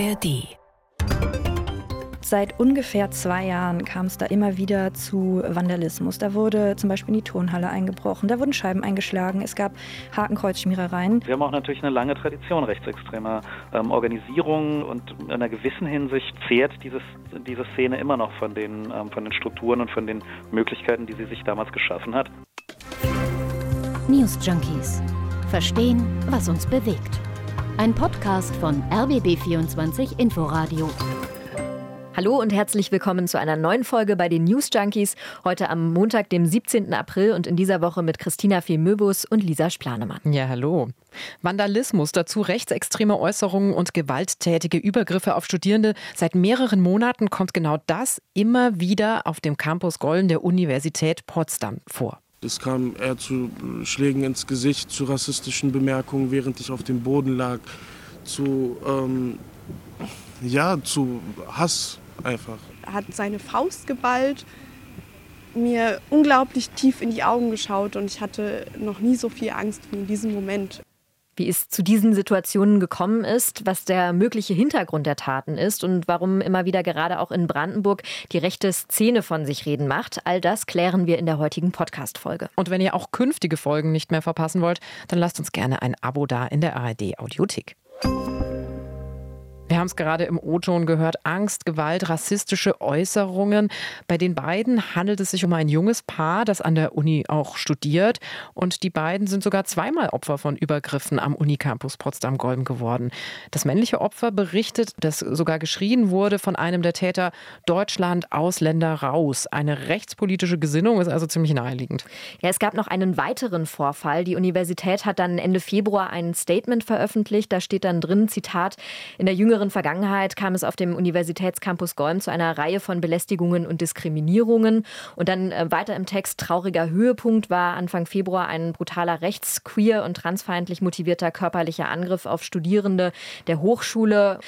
ARD Seit ungefähr zwei Jahren kam es da immer wieder zu Vandalismus. Da wurde zum Beispiel in die Turnhalle eingebrochen, da wurden Scheiben eingeschlagen, es gab Hakenkreuzschmierereien. Wir haben auch natürlich eine lange Tradition rechtsextremer ähm, Organisierung und in einer gewissen Hinsicht zehrt dieses, diese Szene immer noch von den, ähm, von den Strukturen und von den Möglichkeiten, die sie sich damals geschaffen hat. News Junkies. Verstehen, was uns bewegt. Ein Podcast von RBB24 Inforadio. Hallo und herzlich willkommen zu einer neuen Folge bei den News Junkies. Heute am Montag, dem 17. April und in dieser Woche mit Christina Fiel-Möbus und Lisa Splanemann. Ja, hallo. Vandalismus, dazu rechtsextreme Äußerungen und gewalttätige Übergriffe auf Studierende. Seit mehreren Monaten kommt genau das immer wieder auf dem Campus Gollen der Universität Potsdam vor. Es kam eher zu Schlägen ins Gesicht, zu rassistischen Bemerkungen, während ich auf dem Boden lag, zu, ähm, ja, zu Hass einfach. Er hat seine Faust geballt, mir unglaublich tief in die Augen geschaut und ich hatte noch nie so viel Angst wie in diesem Moment. Wie es zu diesen Situationen gekommen ist, was der mögliche Hintergrund der Taten ist und warum immer wieder gerade auch in Brandenburg die rechte Szene von sich reden macht, all das klären wir in der heutigen Podcast-Folge. Und wenn ihr auch künftige Folgen nicht mehr verpassen wollt, dann lasst uns gerne ein Abo da in der ARD Audiothek. Wir haben es gerade im O-Ton gehört. Angst, Gewalt, rassistische Äußerungen. Bei den beiden handelt es sich um ein junges Paar, das an der Uni auch studiert. Und die beiden sind sogar zweimal Opfer von Übergriffen am Unicampus Potsdam-Golm geworden. Das männliche Opfer berichtet, dass sogar geschrien wurde von einem der Täter, Deutschland, Ausländer raus. Eine rechtspolitische Gesinnung ist also ziemlich naheliegend. Ja, es gab noch einen weiteren Vorfall. Die Universität hat dann Ende Februar ein Statement veröffentlicht. Da steht dann drin, Zitat, in der jüngeren jüngeren Vergangenheit kam es auf dem Universitätscampus Golm zu einer Reihe von Belästigungen und Diskriminierungen. Und dann äh, weiter im Text, trauriger Höhepunkt war Anfang Februar ein brutaler rechts-, queer- und transfeindlich motivierter körperlicher Angriff auf Studierende der Hochschule.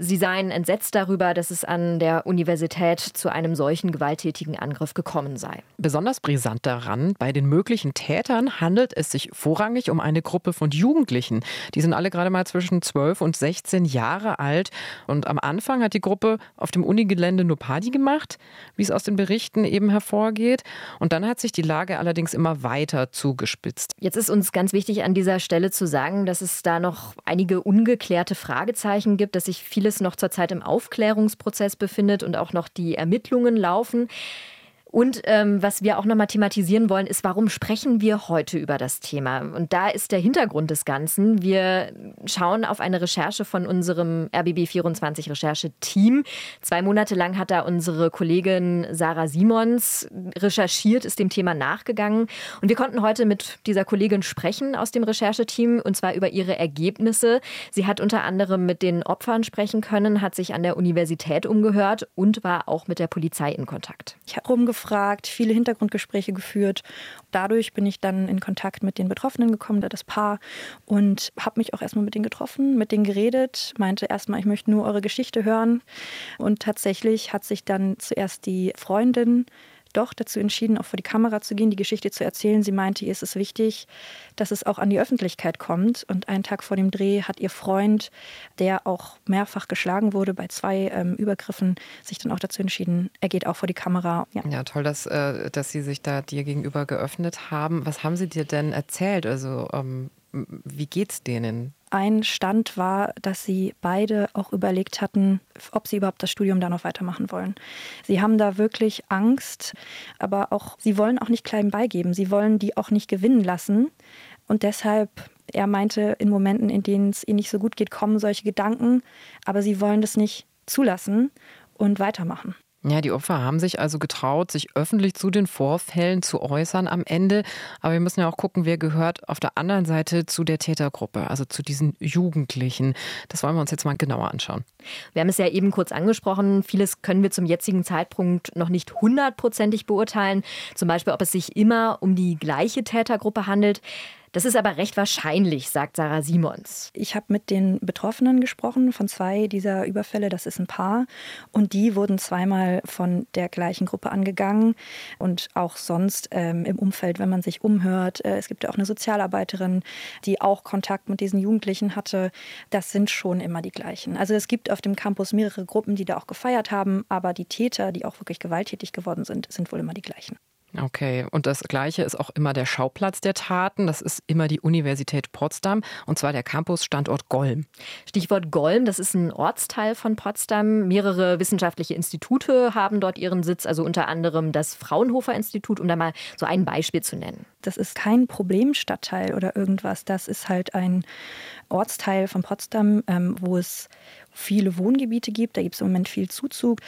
Sie seien entsetzt darüber, dass es an der Universität zu einem solchen gewalttätigen Angriff gekommen sei. Besonders brisant daran, bei den möglichen Tätern handelt es sich vorrangig um eine Gruppe von Jugendlichen. Die sind alle gerade mal zwischen 12 und 16 Jahre alt. Und am Anfang hat die Gruppe auf dem Unigelände nur Party gemacht, wie es aus den Berichten eben hervorgeht. Und dann hat sich die Lage allerdings immer weiter zugespitzt. Jetzt ist uns ganz wichtig an dieser Stelle zu sagen, dass es da noch einige ungeklärte Fragezeichen gibt, dass sich viele vieles noch zurzeit im Aufklärungsprozess befindet und auch noch die Ermittlungen laufen. Und ähm, was wir auch nochmal thematisieren wollen, ist, warum sprechen wir heute über das Thema? Und da ist der Hintergrund des Ganzen. Wir schauen auf eine Recherche von unserem RBB24 Rechercheteam. Zwei Monate lang hat da unsere Kollegin Sarah Simons recherchiert, ist dem Thema nachgegangen. Und wir konnten heute mit dieser Kollegin sprechen aus dem Rechercheteam und zwar über ihre Ergebnisse. Sie hat unter anderem mit den Opfern sprechen können, hat sich an der Universität umgehört und war auch mit der Polizei in Kontakt. Ich habe rumgefragt, gefragt, viele Hintergrundgespräche geführt. Dadurch bin ich dann in Kontakt mit den Betroffenen gekommen, das Paar, und habe mich auch erstmal mit denen getroffen, mit denen geredet, meinte erstmal, ich möchte nur eure Geschichte hören. Und tatsächlich hat sich dann zuerst die Freundin doch dazu entschieden, auch vor die Kamera zu gehen, die Geschichte zu erzählen. Sie meinte, ihr ist es wichtig, dass es auch an die Öffentlichkeit kommt. Und einen Tag vor dem Dreh hat ihr Freund, der auch mehrfach geschlagen wurde bei zwei ähm, Übergriffen, sich dann auch dazu entschieden, er geht auch vor die Kamera. Ja, ja toll, dass, äh, dass Sie sich da dir gegenüber geöffnet haben. Was haben Sie dir denn erzählt? Also ähm, wie geht's denen? Ein Stand war, dass sie beide auch überlegt hatten, ob sie überhaupt das Studium da noch weitermachen wollen. Sie haben da wirklich Angst, aber auch sie wollen auch nicht klein beigeben. Sie wollen die auch nicht gewinnen lassen. Und deshalb, er meinte, in Momenten, in denen es ihnen nicht so gut geht, kommen solche Gedanken, aber sie wollen das nicht zulassen und weitermachen. Ja, die Opfer haben sich also getraut, sich öffentlich zu den Vorfällen zu äußern am Ende. Aber wir müssen ja auch gucken, wer gehört auf der anderen Seite zu der Tätergruppe, also zu diesen Jugendlichen. Das wollen wir uns jetzt mal genauer anschauen. Wir haben es ja eben kurz angesprochen. Vieles können wir zum jetzigen Zeitpunkt noch nicht hundertprozentig beurteilen. Zum Beispiel, ob es sich immer um die gleiche Tätergruppe handelt. Das ist aber recht wahrscheinlich, sagt Sarah Simons. Ich habe mit den Betroffenen gesprochen von zwei dieser Überfälle. Das ist ein Paar. Und die wurden zweimal von der gleichen Gruppe angegangen. Und auch sonst ähm, im Umfeld, wenn man sich umhört. Äh, es gibt ja auch eine Sozialarbeiterin, die auch Kontakt mit diesen Jugendlichen hatte. Das sind schon immer die gleichen. Also es gibt auf dem Campus mehrere Gruppen, die da auch gefeiert haben. Aber die Täter, die auch wirklich gewalttätig geworden sind, sind wohl immer die gleichen. Okay, und das Gleiche ist auch immer der Schauplatz der Taten. Das ist immer die Universität Potsdam und zwar der Campus-Standort Golm. Stichwort Golm, das ist ein Ortsteil von Potsdam. Mehrere wissenschaftliche Institute haben dort ihren Sitz, also unter anderem das Fraunhofer Institut, um da mal so ein Beispiel zu nennen. Das ist kein Problemstadtteil oder irgendwas. Das ist halt ein Ortsteil von Potsdam, ähm, wo es viele Wohngebiete gibt. Da gibt es im Moment viel Zuzug.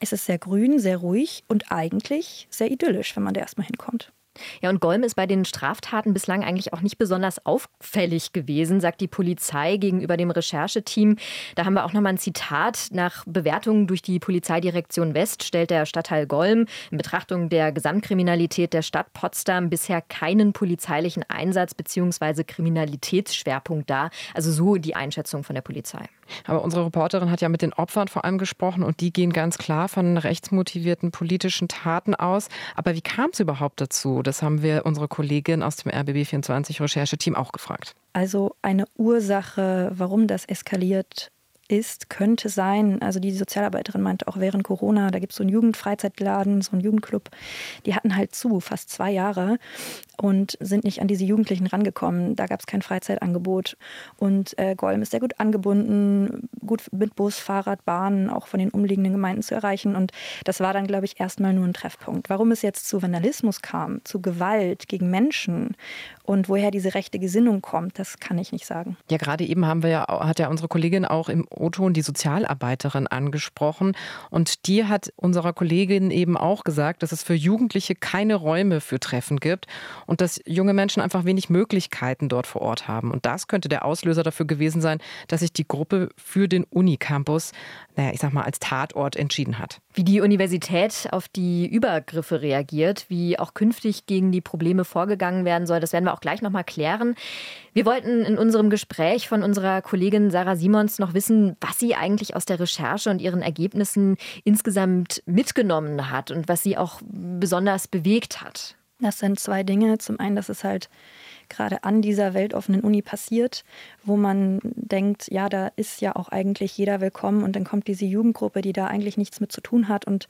Es ist sehr grün, sehr ruhig und eigentlich sehr idyllisch, wenn man da erstmal hinkommt. Ja, und Golm ist bei den Straftaten bislang eigentlich auch nicht besonders auffällig gewesen, sagt die Polizei gegenüber dem Rechercheteam. Da haben wir auch nochmal ein Zitat. Nach Bewertungen durch die Polizeidirektion West stellt der Stadtteil Golm in Betrachtung der Gesamtkriminalität der Stadt Potsdam bisher keinen polizeilichen Einsatz bzw. Kriminalitätsschwerpunkt dar. Also so die Einschätzung von der Polizei. Aber unsere Reporterin hat ja mit den Opfern vor allem gesprochen und die gehen ganz klar von rechtsmotivierten politischen Taten aus. Aber wie kam es überhaupt dazu? Das haben wir unsere Kollegin aus dem RBB24 Rechercheteam auch gefragt. Also eine Ursache, warum das eskaliert ist, könnte sein, also die Sozialarbeiterin meinte auch während Corona, da gibt es so einen Jugendfreizeitladen, so einen Jugendclub, die hatten halt zu, fast zwei Jahre und sind nicht an diese Jugendlichen rangekommen. Da gab es kein Freizeitangebot. Und äh, Golm ist sehr gut angebunden, gut mit Bus, Fahrrad, Bahn, auch von den umliegenden Gemeinden zu erreichen. Und das war dann, glaube ich, erstmal nur ein Treffpunkt. Warum es jetzt zu Vandalismus kam, zu Gewalt gegen Menschen und woher diese rechte Gesinnung kommt, das kann ich nicht sagen. Ja, gerade eben haben wir ja, hat ja unsere Kollegin auch im O-Ton die Sozialarbeiterin angesprochen. Und die hat unserer Kollegin eben auch gesagt, dass es für Jugendliche keine Räume für Treffen gibt und dass junge Menschen einfach wenig Möglichkeiten dort vor Ort haben. Und das könnte der Auslöser dafür gewesen sein, dass sich die Gruppe für den Unicampus, naja, ich sag mal, als Tatort entschieden hat. Wie die Universität auf die Übergriffe reagiert, wie auch künftig gegen die Probleme vorgegangen werden soll, das werden wir auch gleich nochmal klären. Wir wollten in unserem Gespräch von unserer Kollegin Sarah Simons noch wissen, was sie eigentlich aus der Recherche und ihren Ergebnissen insgesamt mitgenommen hat und was sie auch besonders bewegt hat. Das sind zwei Dinge. Zum einen, dass es halt gerade an dieser weltoffenen Uni passiert, wo man denkt, ja, da ist ja auch eigentlich jeder willkommen und dann kommt diese Jugendgruppe, die da eigentlich nichts mit zu tun hat. Und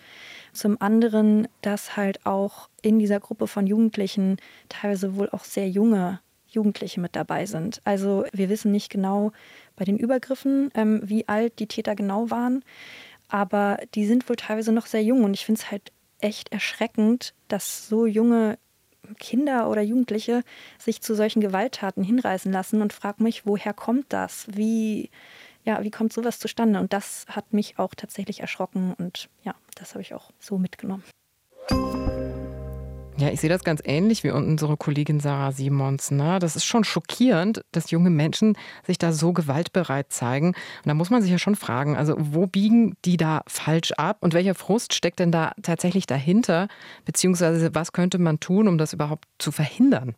zum anderen, dass halt auch in dieser Gruppe von Jugendlichen teilweise wohl auch sehr junge Jugendliche mit dabei sind. Also wir wissen nicht genau bei den Übergriffen, ähm, wie alt die Täter genau waren, aber die sind wohl teilweise noch sehr jung und ich finde es halt echt erschreckend, dass so junge Kinder oder Jugendliche sich zu solchen Gewalttaten hinreißen lassen und frage mich, woher kommt das? Wie, ja, wie kommt sowas zustande? Und das hat mich auch tatsächlich erschrocken und ja, das habe ich auch so mitgenommen. Ja, ich sehe das ganz ähnlich wie unsere Kollegin Sarah Simons. Ne? Das ist schon schockierend, dass junge Menschen sich da so gewaltbereit zeigen. Und da muss man sich ja schon fragen, also wo biegen die da falsch ab und welcher Frust steckt denn da tatsächlich dahinter? Beziehungsweise was könnte man tun, um das überhaupt zu verhindern?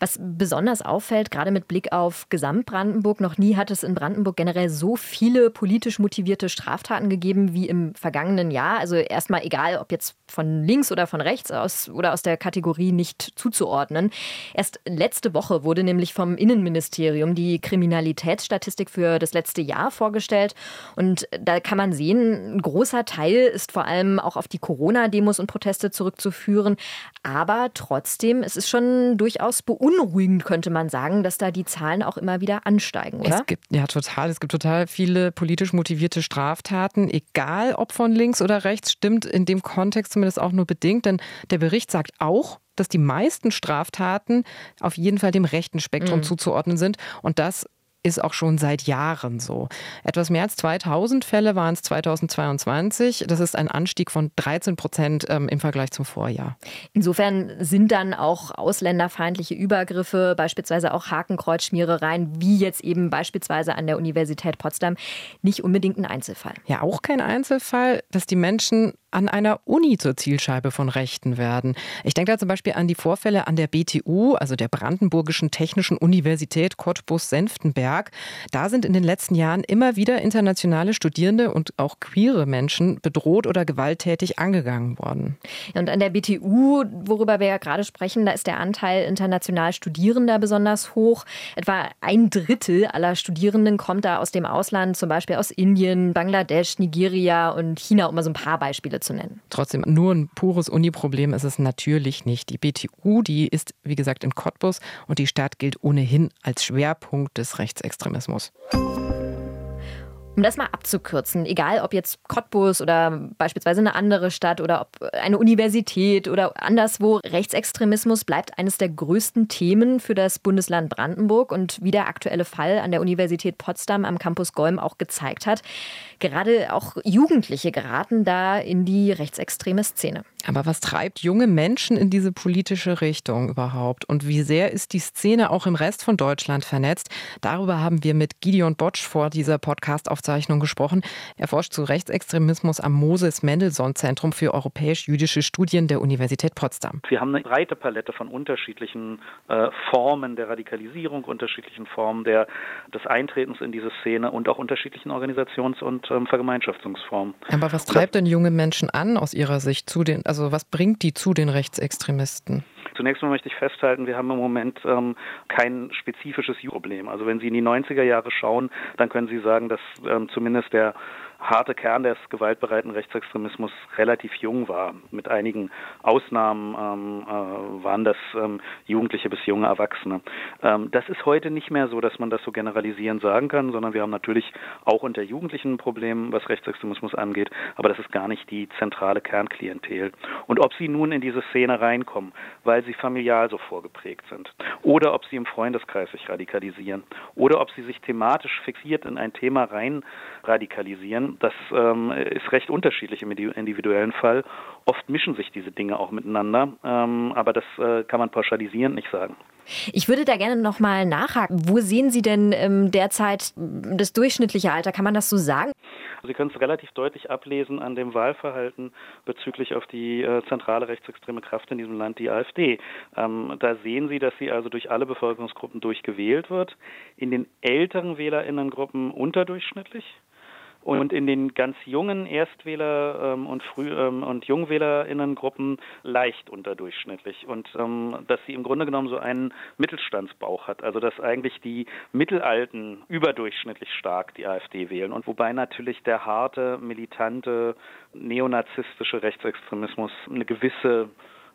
Was besonders auffällt, gerade mit Blick auf Gesamtbrandenburg, noch nie hat es in Brandenburg generell so viele politisch motivierte Straftaten gegeben wie im vergangenen Jahr. Also erstmal egal, ob jetzt von links oder von rechts aus oder aus der Kategorie nicht zuzuordnen. Erst letzte Woche wurde nämlich vom Innenministerium die Kriminalitätsstatistik für das letzte Jahr vorgestellt. Und da kann man sehen, ein großer Teil ist vor allem auch auf die Corona-Demos und Proteste zurückzuführen. Aber trotzdem, es ist schon durchaus beunruhigend beunruhigend, könnte man sagen, dass da die Zahlen auch immer wieder ansteigen, oder? Es gibt, ja, total. Es gibt total viele politisch motivierte Straftaten, egal ob von links oder rechts, stimmt in dem Kontext zumindest auch nur bedingt, denn der Bericht sagt auch, dass die meisten Straftaten auf jeden Fall dem rechten Spektrum mhm. zuzuordnen sind. Und das ist auch schon seit Jahren so. Etwas mehr als 2000 Fälle waren es 2022. Das ist ein Anstieg von 13 Prozent ähm, im Vergleich zum Vorjahr. Insofern sind dann auch ausländerfeindliche Übergriffe, beispielsweise auch Hakenkreuzschmierereien, wie jetzt eben beispielsweise an der Universität Potsdam, nicht unbedingt ein Einzelfall. Ja, auch kein Einzelfall, dass die Menschen an einer Uni zur Zielscheibe von Rechten werden. Ich denke da zum Beispiel an die Vorfälle an der BTU, also der Brandenburgischen Technischen Universität Cottbus-Senftenberg. Da sind in den letzten Jahren immer wieder internationale Studierende und auch queere Menschen bedroht oder gewalttätig angegangen worden. Und an der BTU, worüber wir ja gerade sprechen, da ist der Anteil international Studierender besonders hoch. Etwa ein Drittel aller Studierenden kommt da aus dem Ausland, zum Beispiel aus Indien, Bangladesch, Nigeria und China, um mal so ein paar Beispiele Beispiele zu nennen. Trotzdem, nur ein pures Uni-Problem ist es natürlich nicht. Die BTU, die ist, wie gesagt, in Cottbus und die Stadt gilt ohnehin als Schwerpunkt des Rechtsextremismus. Um das mal abzukürzen, egal ob jetzt Cottbus oder beispielsweise eine andere Stadt oder ob eine Universität oder anderswo, Rechtsextremismus bleibt eines der größten Themen für das Bundesland Brandenburg und wie der aktuelle Fall an der Universität Potsdam am Campus Golm auch gezeigt hat, gerade auch Jugendliche geraten da in die rechtsextreme Szene. Aber was treibt junge Menschen in diese politische Richtung überhaupt? Und wie sehr ist die Szene auch im Rest von Deutschland vernetzt? Darüber haben wir mit Gideon Botsch vor dieser Podcast-Aufzeichnung gesprochen. Er forscht zu Rechtsextremismus am Moses-Mendelssohn-Zentrum für europäisch-jüdische Studien der Universität Potsdam. Wir haben eine breite Palette von unterschiedlichen äh, Formen der Radikalisierung, unterschiedlichen Formen der, des Eintretens in diese Szene und auch unterschiedlichen Organisations- und ähm, Vergemeinschaftungsformen. Aber was treibt denn junge Menschen an aus ihrer Sicht zu den, also was bringt die zu den Rechtsextremisten? Zunächst mal möchte ich festhalten, wir haben im Moment ähm, kein spezifisches Problem. Also wenn Sie in die 90er Jahre schauen, dann können Sie sagen, dass ähm, zumindest der harte Kern des gewaltbereiten Rechtsextremismus relativ jung war. Mit einigen Ausnahmen ähm, äh, waren das ähm, Jugendliche bis junge Erwachsene. Ähm, das ist heute nicht mehr so, dass man das so generalisierend sagen kann, sondern wir haben natürlich auch unter Jugendlichen ein Problem, was Rechtsextremismus angeht, aber das ist gar nicht die zentrale Kernklientel. Und ob sie nun in diese Szene reinkommen, weil sie familial so vorgeprägt sind, oder ob sie im Freundeskreis sich radikalisieren, oder ob sie sich thematisch fixiert in ein Thema rein radikalisieren, das ähm, ist recht unterschiedlich im individuellen Fall. Oft mischen sich diese Dinge auch miteinander, ähm, aber das äh, kann man pauschalisierend nicht sagen. Ich würde da gerne noch mal nachhaken. Wo sehen Sie denn ähm, derzeit das durchschnittliche Alter? Kann man das so sagen? Sie können es relativ deutlich ablesen an dem Wahlverhalten bezüglich auf die äh, zentrale rechtsextreme Kraft in diesem Land, die AfD. Ähm, da sehen Sie, dass sie also durch alle Bevölkerungsgruppen durchgewählt wird. In den älteren Wählerinnengruppen unterdurchschnittlich und in den ganz jungen Erstwähler ähm, und Früh- ähm, und Jungwählerinnengruppen leicht unterdurchschnittlich. Und ähm, dass sie im Grunde genommen so einen Mittelstandsbauch hat, also dass eigentlich die Mittelalten überdurchschnittlich stark die AfD wählen. Und wobei natürlich der harte, militante, neonazistische Rechtsextremismus eine gewisse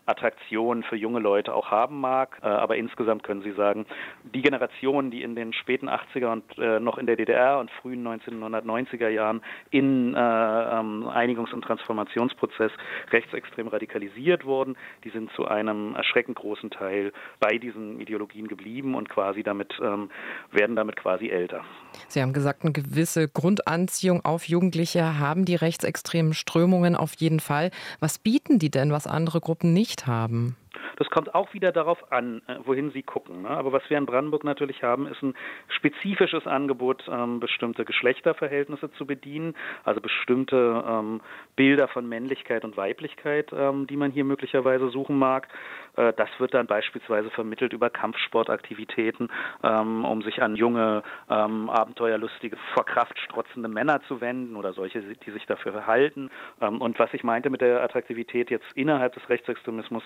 Attraktion für junge Leute auch haben mag. Äh, aber insgesamt können Sie sagen, die Generation, die in den späten 80er und äh, noch in der DDR und frühen 1990er Jahren in äh, Einigungs- und Transformationsprozess rechtsextrem radikalisiert wurden, die sind zu einem erschreckend großen Teil bei diesen Ideologien geblieben und quasi damit ähm, werden damit quasi älter. Sie haben gesagt, eine gewisse Grundanziehung auf Jugendliche haben die rechtsextremen Strömungen auf jeden Fall. Was bieten die denn, was andere Gruppen nicht nicht haben. Das kommt auch wieder darauf an, äh, wohin Sie gucken. Ne? Aber was wir in Brandenburg natürlich haben, ist ein spezifisches Angebot, ähm, bestimmte Geschlechterverhältnisse zu bedienen, also bestimmte ähm, Bilder von Männlichkeit und Weiblichkeit, ähm, die man hier möglicherweise suchen mag. Äh, das wird dann beispielsweise vermittelt über Kampfsportaktivitäten, um sich an junge, abenteuerlustige, vor Kraft strotzende Männer zu wenden oder solche, die sich dafür verhalten. Ähm, und was ich meinte mit der Attraktivität jetzt innerhalb des Rechtsextremismus,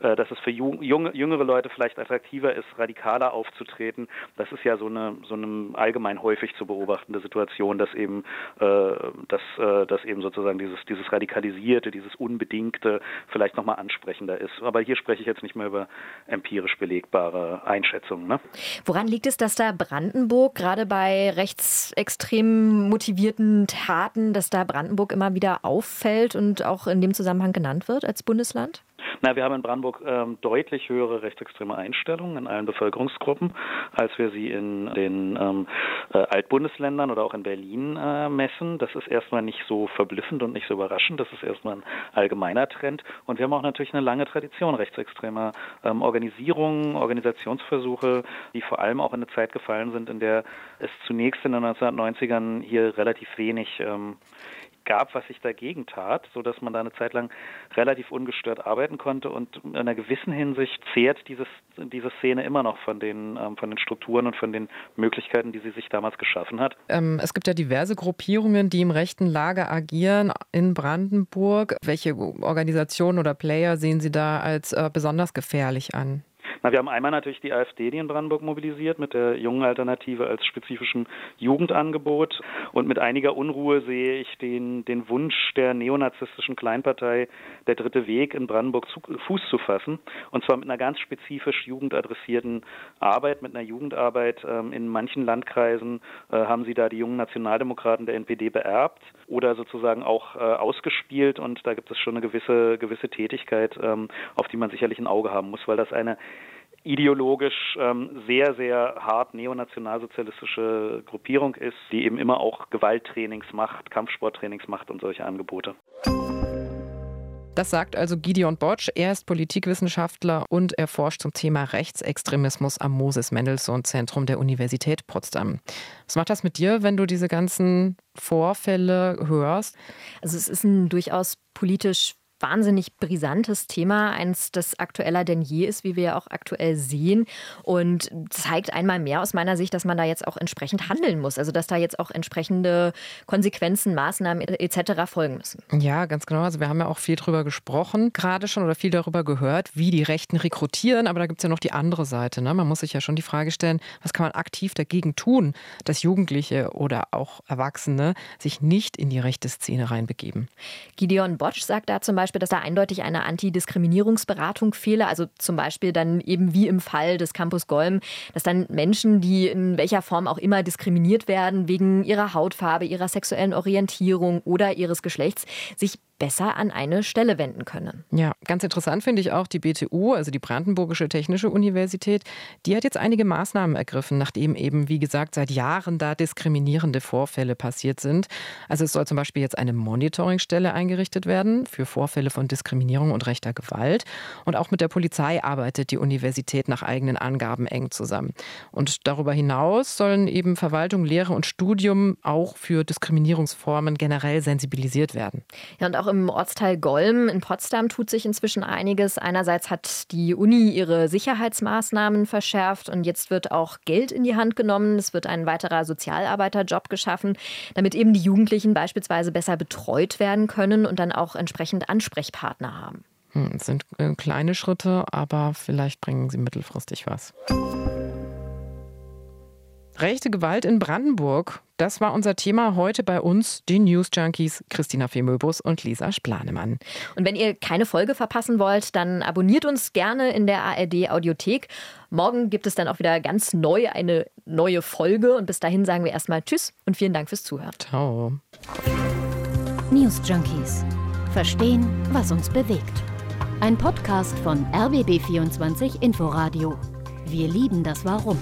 dass es für junge, jüngere Leute vielleicht attraktiver ist, radikaler aufzutreten. Das ist ja so eine, so eine allgemein häufig zu beobachtende Situation, dass eben, äh, dass, äh, dass eben sozusagen dieses, dieses Radikalisierte, dieses Unbedingte vielleicht nochmal ansprechender ist. Aber hier spreche ich jetzt nicht mehr über empirisch belegbare Einschätzungen. Ne? Woran liegt es, dass da Brandenburg gerade bei rechtsextrem motivierten Taten, dass da Brandenburg immer wieder auffällt und auch in dem Zusammenhang genannt wird als Bundesland? Na, wir haben in Brandenburg ähm, deutlich höhere rechtsextreme Einstellungen in allen Bevölkerungsgruppen, als wir sie in den ähm, äh, Altbundesländern oder auch in Berlin äh, messen. Das ist erstmal nicht so verblüffend und nicht so überraschend. Das ist erstmal ein allgemeiner Trend. Und wir haben auch natürlich eine lange Tradition rechtsextremer ähm, Organisierungen, Organisationsversuche, die vor allem auch in eine Zeit gefallen sind, in der es zunächst in den 1990ern hier relativ wenig ähm, gab, was sich dagegen tat, so dass man da eine Zeit lang relativ ungestört arbeiten konnte und in einer gewissen Hinsicht zehrt dieses, diese Szene immer noch von den, ähm, von den Strukturen und von den Möglichkeiten, die sie sich damals geschaffen hat. Ähm, es gibt ja diverse Gruppierungen, die im rechten Lager agieren in Brandenburg. Welche Organisationen oder Player sehen Sie da als äh, besonders gefährlich an? Na, wir haben einmal natürlich die AfD, die in Brandenburg mobilisiert, mit der jungen Alternative als spezifischem Jugendangebot. Und mit einiger Unruhe sehe ich den, den Wunsch der neonazistischen Kleinpartei Der Dritte Weg in Brandenburg zu, Fuß zu fassen. Und zwar mit einer ganz spezifisch jugendadressierten Arbeit, mit einer Jugendarbeit. Ähm, in manchen Landkreisen äh, haben sie da die jungen Nationaldemokraten der NPD beerbt oder sozusagen auch äh, ausgespielt. Und da gibt es schon eine gewisse, gewisse Tätigkeit, ähm, auf die man sicherlich ein Auge haben muss, weil das eine ideologisch ähm, sehr, sehr hart neonationalsozialistische Gruppierung ist, die eben immer auch Gewalttrainings macht, Kampfsporttrainings macht und solche Angebote. Das sagt also Gideon Botsch. Er ist Politikwissenschaftler und er forscht zum Thema Rechtsextremismus am Moses Mendelssohn Zentrum der Universität Potsdam. Was macht das mit dir, wenn du diese ganzen Vorfälle hörst? Also es ist ein durchaus politisch wahnsinnig brisantes Thema, eins, das aktueller denn je ist, wie wir ja auch aktuell sehen und zeigt einmal mehr aus meiner Sicht, dass man da jetzt auch entsprechend handeln muss, also dass da jetzt auch entsprechende Konsequenzen, Maßnahmen etc. folgen müssen. Ja, ganz genau. Also wir haben ja auch viel darüber gesprochen, gerade schon oder viel darüber gehört, wie die Rechten rekrutieren, aber da gibt es ja noch die andere Seite. Ne? Man muss sich ja schon die Frage stellen, was kann man aktiv dagegen tun, dass Jugendliche oder auch Erwachsene sich nicht in die rechte Szene reinbegeben. Gideon Botsch sagt da zum Beispiel, Beispiel, dass da eindeutig eine Antidiskriminierungsberatung fehle. Also zum Beispiel dann eben wie im Fall des Campus Golm, dass dann Menschen, die in welcher Form auch immer diskriminiert werden, wegen ihrer Hautfarbe, ihrer sexuellen Orientierung oder ihres Geschlechts, sich besser an eine Stelle wenden können. Ja, ganz interessant finde ich auch die BTU, also die Brandenburgische Technische Universität. Die hat jetzt einige Maßnahmen ergriffen, nachdem eben, wie gesagt, seit Jahren da diskriminierende Vorfälle passiert sind. Also es soll zum Beispiel jetzt eine Monitoringstelle eingerichtet werden für Vorfälle von Diskriminierung und rechter Gewalt. Und auch mit der Polizei arbeitet die Universität nach eigenen Angaben eng zusammen. Und darüber hinaus sollen eben Verwaltung, Lehre und Studium auch für Diskriminierungsformen generell sensibilisiert werden. Ja, und auch auch im Ortsteil Golm in Potsdam tut sich inzwischen einiges. Einerseits hat die Uni ihre Sicherheitsmaßnahmen verschärft und jetzt wird auch Geld in die Hand genommen. Es wird ein weiterer Sozialarbeiterjob geschaffen, damit eben die Jugendlichen beispielsweise besser betreut werden können und dann auch entsprechend Ansprechpartner haben. Hm, es sind äh, kleine Schritte, aber vielleicht bringen sie mittelfristig was. Rechte Gewalt in Brandenburg. Das war unser Thema heute bei uns, den News Junkies Christina Femöbus und Lisa Splanemann. Und wenn ihr keine Folge verpassen wollt, dann abonniert uns gerne in der ARD Audiothek. Morgen gibt es dann auch wieder ganz neu eine neue Folge. Und bis dahin sagen wir erstmal Tschüss und vielen Dank fürs Zuhören. Ciao. News Junkies. Verstehen, was uns bewegt. Ein Podcast von RBB24 Inforadio. Wir lieben das Warum.